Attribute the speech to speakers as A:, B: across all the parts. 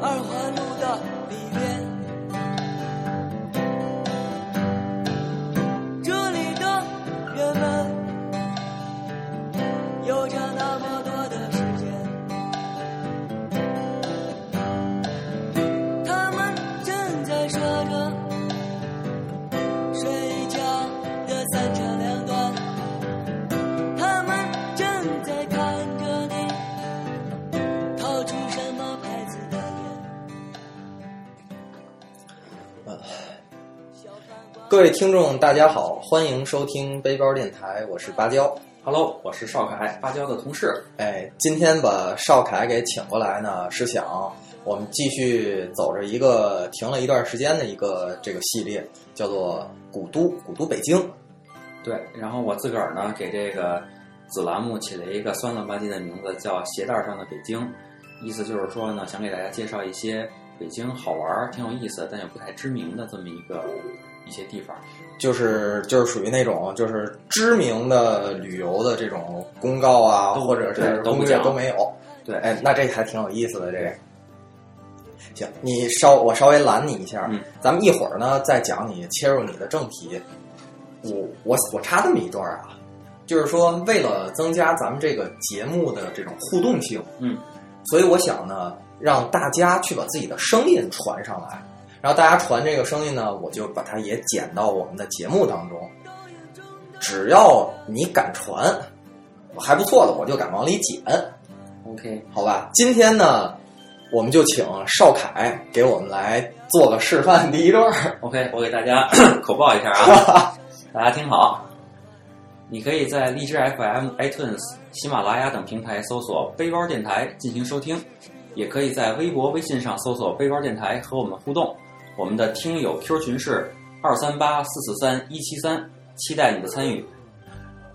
A: 二环路各位听众，大家好，欢迎收听背包电台，我是芭蕉。
B: Hello，我是邵凯，芭蕉的同事。
A: 哎，今天把邵凯给请过来呢，是想我们继续走着一个停了一段时间的一个这个系列，叫做“古都古都北京
B: 对，然后我自个儿呢给这个子栏目起了一个酸了吧唧的名字，叫“鞋带上的北京”，意思就是说呢，想给大家介绍一些北京好玩儿、挺有意思，但又不太知名的这么一个一些地方。”，
A: 就是就是属于那种就是知名的旅游的这种公告啊，或者是攻略都没有。
B: 对，
A: 哎，那这还挺有意思的，这个。行，你稍我稍微拦你一下，
B: 嗯
A: 咱们一会儿呢再讲你切入你的正题。我我我插这么一段啊，就是说为了增加咱们这个节目的这种互动性，
B: 嗯，
A: 所以我想呢，让大家去把自己的声音传上来，然后大家传这个声音呢，我就把它也剪到我们的节目当中。只要你敢传，还不错的，我就敢往里剪。
B: OK，
A: 好吧，今天呢，我们就请邵凯给我们来做个示范第一段儿。
B: OK，我给大家 口报一下啊，大家听好。你可以在荔枝 FM、iTunes、喜马拉雅等平台搜索“背包电台”进行收听，也可以在微博、微信上搜索“背包电台”和我们互动。我们的听友 Q 群是二三八四四三一七三，期待你的参与。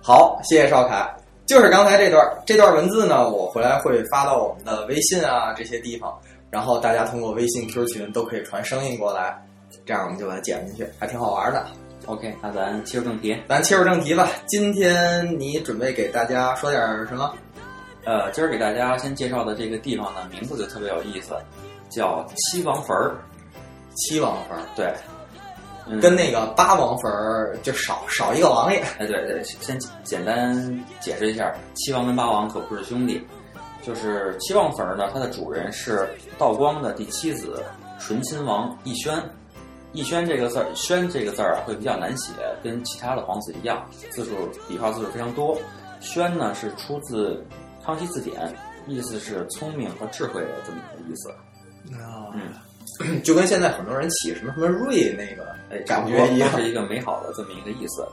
A: 好，谢谢邵凯。就是刚才这段这段文字呢，我回来会发到我们的微信啊这些地方，然后大家通过微信 Q 群都可以传声音过来，这样我们就把它剪进去，还挺好玩的。
B: OK，那咱切入正题。
A: 咱切入正题吧，今天你准备给大家说点儿什么？
B: 呃，今儿给大家先介绍的这个地方呢，名字就特别有意思，叫七王坟儿。
A: 七王坟儿，
B: 对，嗯
A: 跟那个八王坟儿就少少一个王爷。
B: 哎，对对，先简单解释一下，七王跟八王可不是兄弟。就是七王坟呢，它的主人是道光的第七子醇亲王奕轩。奕轩这个字儿，轩这个字儿啊，会比较难写，跟其他的皇子一样，字数笔画字数非常多。轩呢是出自《康熙字典》，意思是聪明和智慧的这么一个意思。
A: 啊
B: 嗯，
A: 就跟现在很多人起什么什么瑞那个
B: 哎，
A: 感觉一样
B: 都是一个美好的这么一个意思。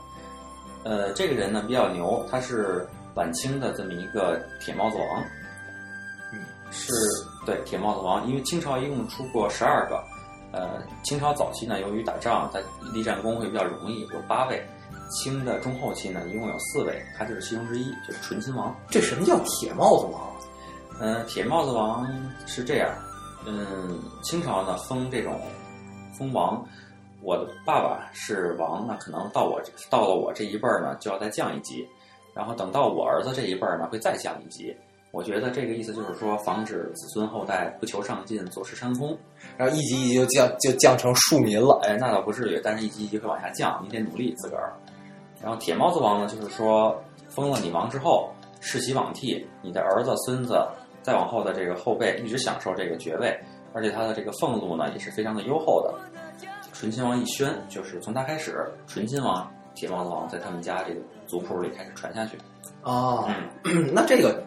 B: 呃，这个人呢比较牛，他是晚清的这么一个铁帽子王。
A: 嗯，
B: 是对铁帽子王，因为清朝一共出过十二个。呃，清朝早期呢，由于打仗，他立战功会比较容易，有八位。清的中后期呢，一共有四位，他就是其中之一，就是醇亲王。
A: 这什么叫铁帽子王？
B: 嗯，铁帽子王是这样，嗯，清朝呢封这种封王，我的爸爸是王，那可能到我到了我这一辈儿呢，就要再降一级，然后等到我儿子这一辈儿呢，会再降一级。我觉得这个意思就是说，防止子孙后代不求上进，坐吃山空。
A: 然后一级一级就降就降成庶民了。
B: 哎，那倒不至于，但是一级一级会往下降，你得努力自个儿。然后铁帽子王呢，就是说封了你王之后，世袭罔替，你的儿子、孙子再往后的这个后辈一直享受这个爵位，而且他的这个俸禄呢也是非常的优厚的。醇亲王奕轩就是从他开始，醇亲王、铁帽子王在他们家这个族谱里开始传下去。
A: 哦，
B: 嗯，
A: 那这个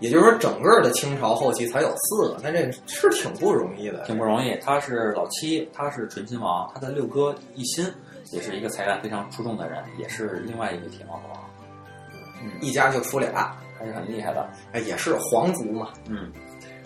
A: 也就是说，整个的清朝后期才有四个，那这是挺不容易的。
B: 挺不容易。他是老七，他是醇亲王，他的六哥奕欣也是一个才干非常出众的人，也是另外一个铁帽子王。嗯，
A: 一家就出俩，
B: 还是很厉害的。
A: 哎，也是皇族嘛。
B: 嗯，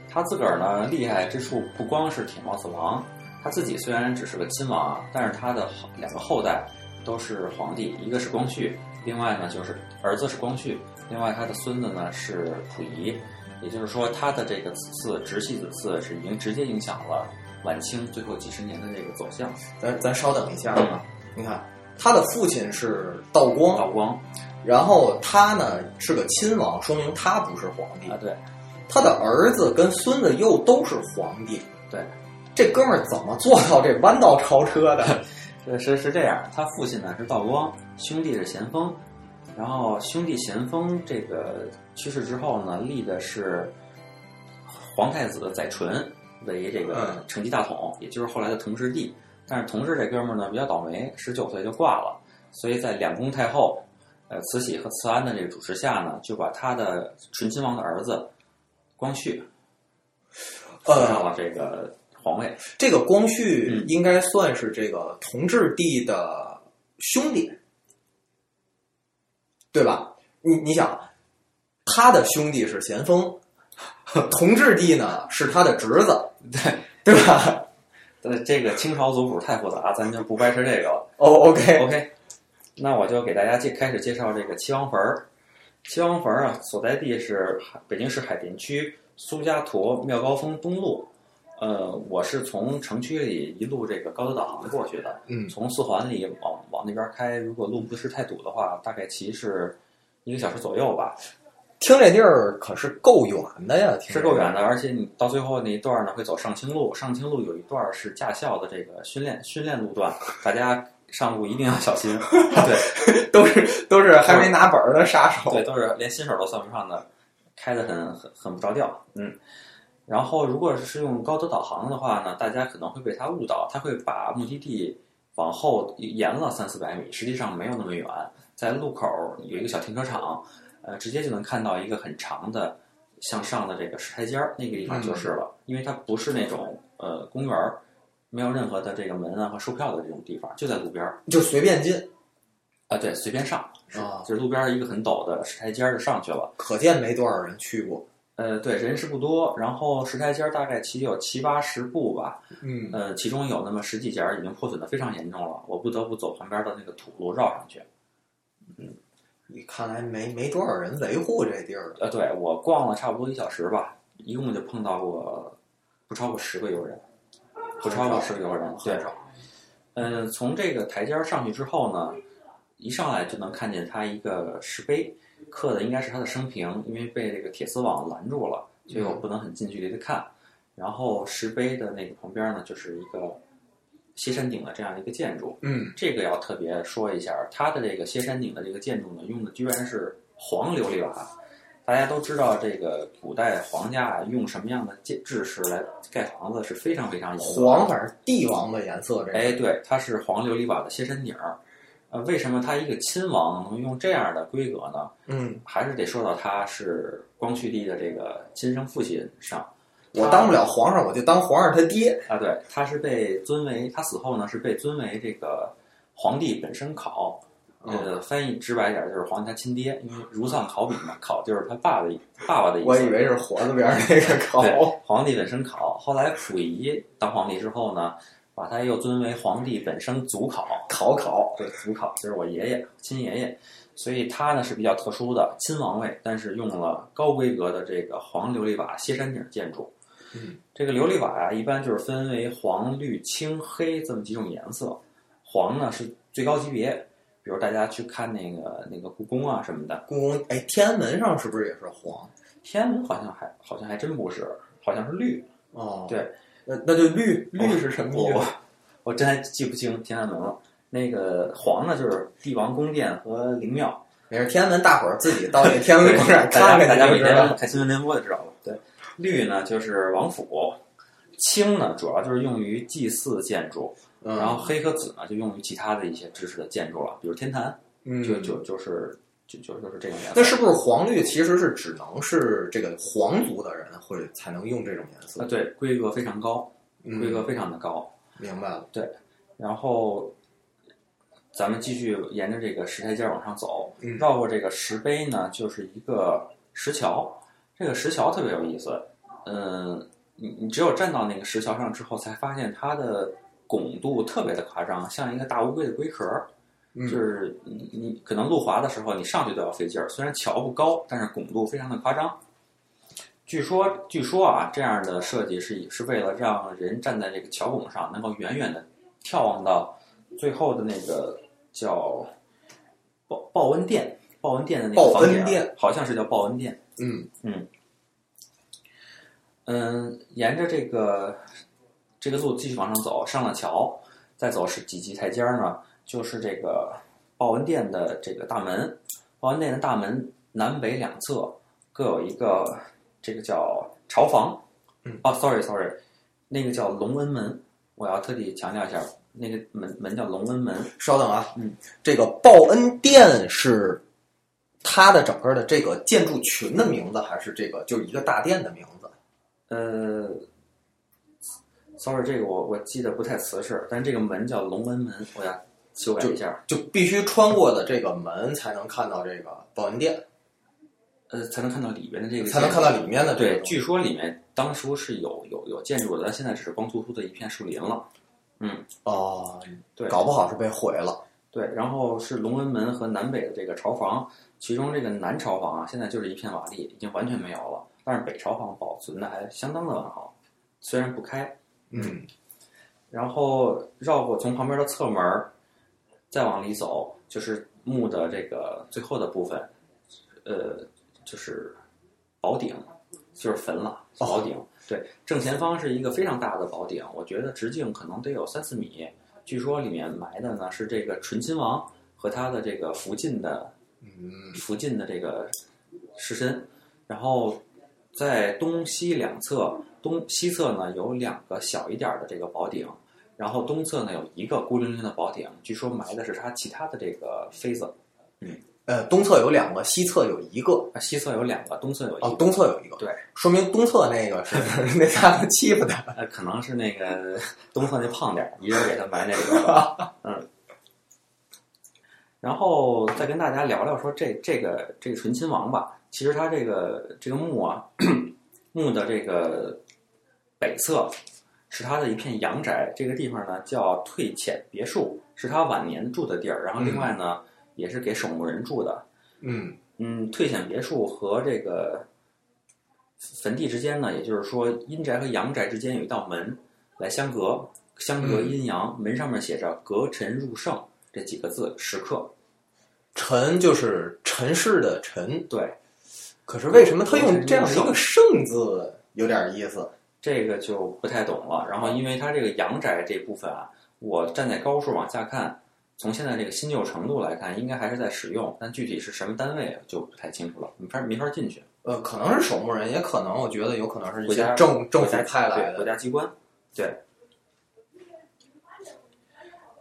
B: 他自个儿呢厉害之处不光是铁帽子王，他自己虽然只是个亲王啊，但是他的两个后代都是皇帝，一个是光绪，另外呢就是儿子是光绪，另外他的孙子呢是溥仪，也就是说他的这个子嗣直系子嗣是已经直接影响了晚清最后几十年的这个走向。
A: 咱咱稍等一下啊，你看他的父亲是道光，
B: 道光
A: 然后他呢是个亲王，说明他不是皇帝
B: 啊，。对
A: 他的儿子跟孙子又都是皇帝，
B: 对，
A: 这哥们儿怎么做到这弯道超车的？
B: 是是是这样，他父亲呢是道光，兄弟是咸丰，然后兄弟咸丰这个去世之后呢，立的是皇太子载淳为这个
A: 嗯
B: 承继大统，也就是后来的同治帝。但是同治这哥们儿呢比较倒霉，十九岁就挂了，所以在两宫太后呃慈禧和慈安的这个主持下呢，就把他的醇亲王的儿子光绪
A: 呃
B: 扶上了这个皇位。
A: 这个光绪
B: 嗯
A: 应该算是这个同治帝的兄弟，对吧？你你想，他的兄弟是咸丰，同治帝呢是他的侄子，
B: 对
A: 对吧？
B: 呃，这个清朝族谱太复杂，咱就不掰扯这个了。
A: 哦
B: ，OK，OK，那我就给大家介开始介绍这个七王坟儿。七王坟儿啊，所在地是海北京市海淀区苏家坨妙高峰东路。呃，我是从城区里一路这个高德导航过去的，
A: 嗯，
B: 从四环里往往那边开，如果路不是太堵的话，大概骑是一个小时左右吧，
A: 听这地儿可是够远的呀，听
B: 是够远的。而且你到最后那一段呢，会走上清路，上清路有一段是驾校的这个训练训练路段，大家上路一定要小心。对，
A: 都是都是还没拿本儿的杀手。
B: 对，都是连新手都算不上的，开的很很很不着调。嗯，然后如果是用高德导航的话呢，大家可能会被它误导，它会把目的地往后延了三四百米，实际上没有那么远，在路口有一个小停车场，呃，直接就能看到一个很长的向上的这个石台阶儿，那个地方就是了，因为它不是那种呃公园儿。没有任何的这个门啊和售票的这种地方，就在路边儿
A: 就随便进
B: 啊，对，随便上，是
A: 啊
B: 就是路边儿一个很陡的石台阶儿就上去了。
A: 可见没多少人去过。
B: 呃，对，人是不多，然后石台阶儿大概其有七八十步吧，
A: 嗯，
B: 呃，其中有那么十几节儿已经破损的非常严重了，我不得不走旁边的那个土路绕上去。
A: 嗯你看来没没多少人维护这地儿。
B: 呃，对我逛了差不多一小时吧，一共就碰到过不超过十个游人，不超过十个游人，对。嗯，从这个台阶儿上去之后呢，一上来就能看见它一个石碑，刻的应该是他的生平，因为被这个铁丝网拦住了，所以我不能很近距离的看。然后石碑的那个旁边呢，就是一个歇山顶的这样一个建筑。
A: 嗯，
B: 这个要特别说一下，它的这个歇山顶的这个建筑呢，用的居然是黄琉璃瓦。大家都知道，这个古代皇家啊，用什么样的建制式来盖房子是非常非常严格的。
A: 黄反正帝王的颜色，这个
B: 哎，对，它是黄琉璃瓦的歇山顶儿。呃，为什么他一个亲王能用这样的规格呢？
A: 嗯，
B: 还是得说到他是光绪帝的这个亲生父亲上。
A: 我当不了皇上，我就当皇上他爹。
B: 啊，对，他是被尊为他死后呢是被尊为这个皇帝本身考，呃，翻译直白点儿就是皇帝他亲爹，因为如丧考妣嘛，考就是他爸的爸爸的意思。
A: 我以为是火字边儿那个考。
B: 皇帝本身考。后来溥仪当皇帝之后呢，把他又尊为皇帝本身祖考，
A: 考考，
B: 对，祖考就是我爷爷亲爷爷，所以他呢是比较特殊的亲王位，但是用了高规格的这个黄琉璃瓦歇山顶建筑。
A: 嗯，
B: 这个琉璃瓦呀、一般就是分为黄、绿、青、黑这么几种颜色。黄呢是最高级别，比如大家去看那个那个故宫啊什么的，
A: 故宫哎，天安门上是不是也是黄？
B: 天安门好像还好像还真不是，好像是绿。
A: 哦，
B: 对，
A: 那那就绿绿是什么意
B: 我？我真还记不清天安门了。那个黄呢，就是帝王宫殿和陵庙。
A: 没事，天安门大伙儿自己到那 天安门看看
B: 大家每天。看新闻联播就知道了。对，绿呢就是王府，青呢主要就是用于祭祀建筑，
A: 嗯，
B: 然后黑和紫呢就用于其他的一些知识的建筑了，比如天坛，
A: 嗯，
B: 就就就是就就就是这种颜色。
A: 那是不是黄绿其实是只能是这个皇族的人会才能用这种颜色
B: 啊，？对，规格非常高，规格
A: 嗯，
B: 非常的高。
A: 明白了。
B: 对然后咱们继续沿着这个石台阶往上走，
A: 嗯
B: 绕过这个石碑呢，就是一个石桥。这个石桥特别有意思，嗯，你你只有站到那个石桥上之后，才发现它的拱度特别的夸张，像一个大乌龟的龟壳儿。
A: 嗯
B: 就是你你可能路滑的时候，你上去都要费劲儿。虽然桥不高，但是拱度非常的夸张。据说，据说啊，这样的设计是是为了让人站在这个桥拱上，能够远远的眺望到最后的那个叫报报恩殿，报恩殿的那个
A: 报
B: 房顶，
A: 恩殿
B: 好像是叫报恩殿。
A: 嗯
B: 嗯嗯，沿着这个这个路继续往上走，上了桥，再走是几级台阶儿呢？就是这个报恩殿的这个大门。报恩殿的大门南北两侧各有一个这个叫朝房。
A: 嗯，
B: 哦，sorry sorry，那个叫隆恩门，我要特地强调一下，那个门门叫隆恩门。
A: 稍等啊，
B: 嗯，
A: 这个报恩殿是它的整个的这个建筑群的名字，还是这个就是一个大殿的名字？
B: 呃，sorry，这个我我记得不太瓷实，但这个门叫龙门门，我要修改一下，
A: 就必须穿过的这个门才能看到这个报恩殿，
B: 呃，才能看到里边的这个，
A: 才能看到里面的
B: 对，据说里面当初是有有有建筑的，但现在只是光秃秃的一片树林了。嗯，
A: 哦，
B: 对，
A: 搞不好是被毁了。
B: 对，然后是龙纹门和南北的这个朝房，其中这个南朝房啊，现在就是一片瓦砾，已经完全没有了。但是北朝房保存的还相当的完好，虽然不开。
A: 嗯，
B: 然后绕过从旁边的侧门儿，再往里走，就是墓的这个最后的部分，呃，就是宝顶，就是坟了，
A: 哦
B: 宝顶。对，正前方是一个非常大的宝顶，我觉得直径可能得有三四米。据说里面埋的呢是这个醇亲王和他的这个福晋的
A: 嗯，
B: 福晋的这个尸身，然后在东西两侧，东西侧呢有两个小一点儿的这个宝顶，然后东侧呢有一个孤零零的宝顶，据说埋的是他其他的这个妃子，嗯
A: 呃，东侧有两个，西侧有一个。
B: 啊，西侧有两个，东侧有一个，
A: 哦，东侧有一个。
B: 对，
A: 说明东侧那个是 那家伙欺负他。
B: 呃，可能是那个 东侧那胖点儿，一人给他埋那个。嗯，然后再跟大家聊聊说这这个这个醇亲王吧，其实他这个这个墓啊，墓的这个北侧是他的一片阳宅，这个地方呢叫退浅别墅，是他晚年住的地儿。然后另外呢，也是给守墓人住的。
A: 嗯
B: 嗯，退浅别墅和这个坟地之间呢，也就是说阴宅和阳宅之间有一道门来相隔，相隔阴阳。门上面写着“隔尘入圣”这几个字，石刻。
A: 尘就是尘世的尘，
B: 对，
A: 可是为什么他用这样一个圣字，有点意思。
B: 这个就不太懂了。然后，因为它这个阳宅这部分啊，我站在高处往下看，从现在这个新旧程度来看，应该还是在使用，但具体是什么单位啊就不太清楚了，没法没法进去。
A: 呃，可能是守墓人，也可能我觉得有可能是一
B: 国家
A: 些政政府派来
B: 的国。家机关，对。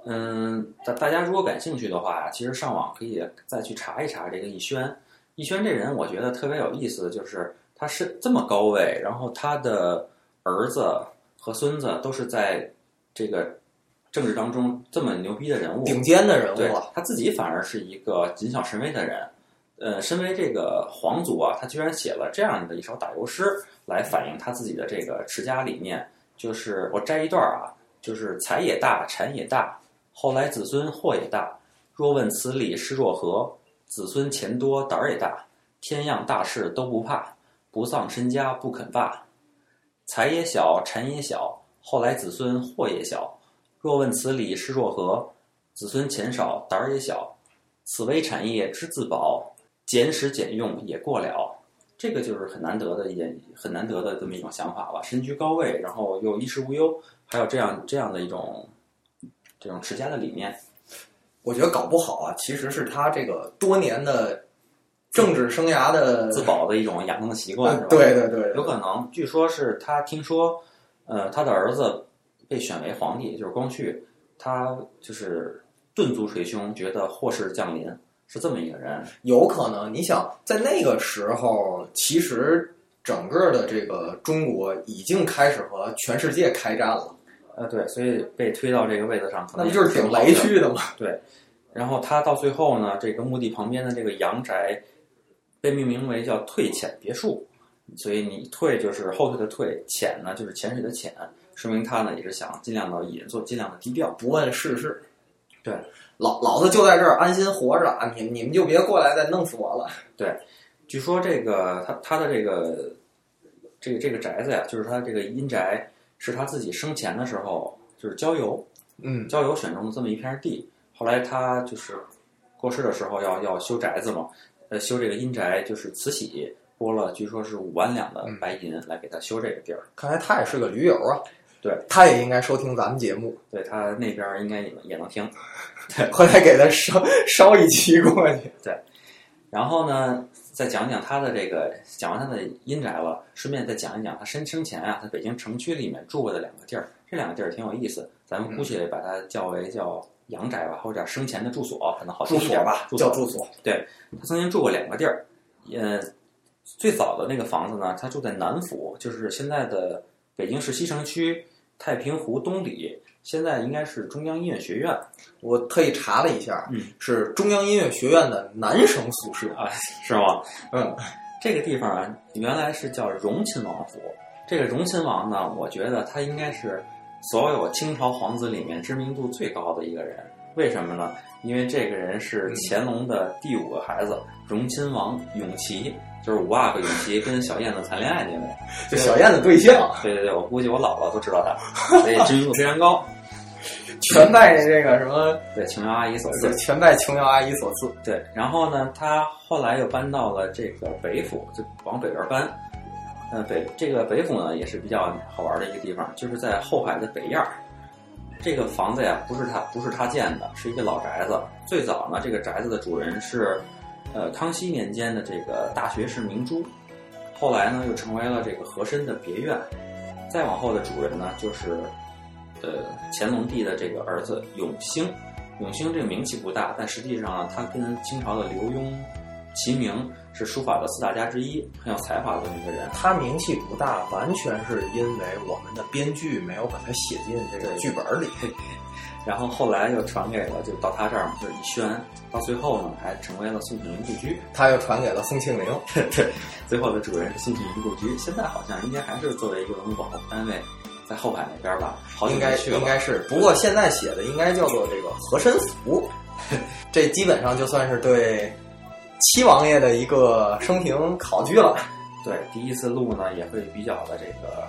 B: 嗯，大大家如果感兴趣的话，其实上网可以再去查一查这个逸轩。逸轩这人，我觉得特别有意思的就是他是这么高位，然后他的儿子和孙子都是在这个政治当中这么牛逼的人物，
A: 顶尖的人物啊，
B: 他自己反而是一个谨小慎微的人。呃，身为这个皇族啊，他居然写了这样的一首打油诗，来反映他自己的这个持家理念。就是我摘一段啊，就是财也大，产也大，后来子孙祸也大。若问此理是若何？子孙钱多胆儿也大，天样大事都不怕，不丧身家不肯罢。财也小，产也小，后来子孙祸也小。若问此理是若何？子孙钱少，胆儿也小，此为产业之自保，俭使俭用也过了。这个就是很难得的一件，很难得的这么一种想法吧。身居高位，然后又衣食无忧，还有这样这样的一种这种持家的理念。
A: 我觉得搞不好啊，其实是他这个多年的政治生涯的
B: 自保的一种养成的习惯，是吧？
A: 呃对对对，
B: 有可能，据说是他听说，呃，他的儿子被选为皇帝，就是光绪，他就是顿足捶胸，觉得祸事降临，是这么一个人。
A: 有可能。你想，在那个时候，其实整个的这个中国已经开始和全世界开战了，
B: 呃，对，所以被推到这个位子上，可能
A: 那不就是挺雷区的吗？
B: 对，然后他到最后呢，这个墓地旁边的这个阳宅被命名为叫退浅别墅，所以你退就是后退的退，浅呢就是潜水的潜，说明他呢也是想尽量的隐，做尽量的低调。
A: 不问世事。
B: 对，
A: 老老子就在这儿安心活着啊！你你们就别过来再弄死我了。
B: 对据说这个他他的这个这个这个宅子呀，就是他这个阴宅是他自己生前的时候就是郊游，
A: 嗯，
B: 郊游选中的这么一片地。后来他就是过世的时候要要修宅子嘛，呃，修这个阴宅就是慈禧拨了，据说是五万两的白银来给他修这个地儿。
A: 看来他也是个驴友啊。
B: 对，
A: 他也应该收听咱们节目，
B: 对他那边儿应该也能也能听。
A: 对回来给他烧烧一期过去。
B: 对然后呢，再讲讲他的这个，讲完他的阴宅了，顺便再讲一讲他生生前啊，在北京城区里面住过的两个地儿。这两个地儿挺有意思，咱们姑且把它叫为叫阳宅吧，或者叫生前的住所，可能好听
A: 住
B: 一点
A: 所吧。叫住所。
B: 对他曾经住过两个地儿，呃，最早的那个房子呢，他住在南府，就是现在的北京市西城区太平湖东里，现在应该是中央音乐学院
A: 我特意查了一下，
B: 嗯，
A: 是中央音乐学院的男生宿舍。
B: 啊，是吗？
A: 嗯，
B: 这个地方啊，原来是叫荣亲王府。这个荣亲王呢，我觉得他应该是所有清朝皇子里面知名度最高的一个人。为什么呢？因为这个人是乾隆的第五个孩子，荣亲王永琪，就是五阿哥永琪跟小燕子谈恋爱那位。
A: 就小燕子对象，
B: 对对对，我估计我姥姥都知道他，所以知名度非常高。
A: 全拜这个什么，
B: 对，琼瑶阿姨所赐。
A: 全拜琼瑶阿姨所赐。
B: 对，然后呢，他后来又搬到了这个北府，就往北边搬。呃，北这个北府呢也是比较好玩的一个地方，就是在后海的北院儿。这个房子呀，不是他不是他建的，是一个老宅子。最早呢，这个宅子的主人是，呃，康熙年间的这个大学士明珠，后来呢又成为了这个和珅的别院。再往后的主人呢，就是，呃，乾隆帝的这个儿子永兴。永兴这个名气不大，但实际上呢，他跟清朝的刘墉齐名，是书法的四大家之一，很有才华的这么一个人。
A: 他名气不大，完全是因为我们的编剧没有把他写进这个剧本里。
B: 然后后来又传给了，就到他这儿嘛，就是以轩，到最后呢，还成为了宋庆龄故居。
A: 他又传给了宋庆龄。
B: 对，最后的主人是宋庆龄故居，现在好像应该还是作为一个文物保护单位，在后海那边吧，好
A: 应该。应该是，不过现在写的应该叫做这个和珅府，这基本上就算是对七王爷的一个生平考据了。
B: 对，第一次录呢也会比较的这个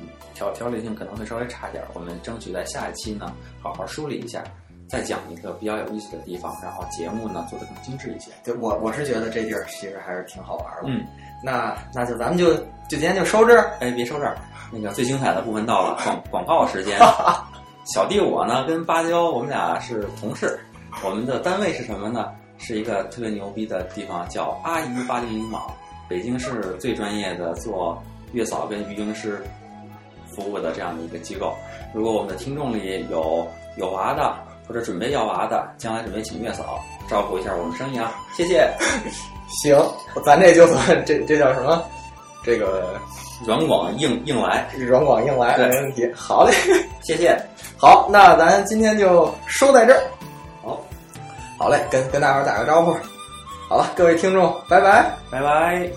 B: 嗯条条理性可能会稍微差点儿，我们争取在下一期呢好好梳理一下，再讲一个比较有意思的地方，然后节目呢做的更精致一些。
A: 对我我是觉得这地儿其实还是挺好玩的。
B: 嗯，
A: 那那就咱们就就今天就收这儿。
B: 哎，别收这儿，那个最精彩的部分到了，广广告时间。小弟我呢跟芭蕉，我们俩是同事，我们的单位是什么呢？是一个特别牛逼的地方，叫阿姨八零零网，北京市最专业的做月嫂跟育婴师服务的这样的一个机构。如果我们的听众里有有娃的，或者准备要娃的，将来准备请月嫂，照顾一下我们生意啊，谢谢。
A: 行，咱这就算这这叫什么？这个
B: 软广硬硬来，
A: 软广硬来，没问题。好嘞，
B: 谢谢。
A: 好，那咱今天就收在这儿。
B: 好，
A: 嘞，跟跟大伙打个招呼。好了，各位听众，拜拜。
B: 拜拜。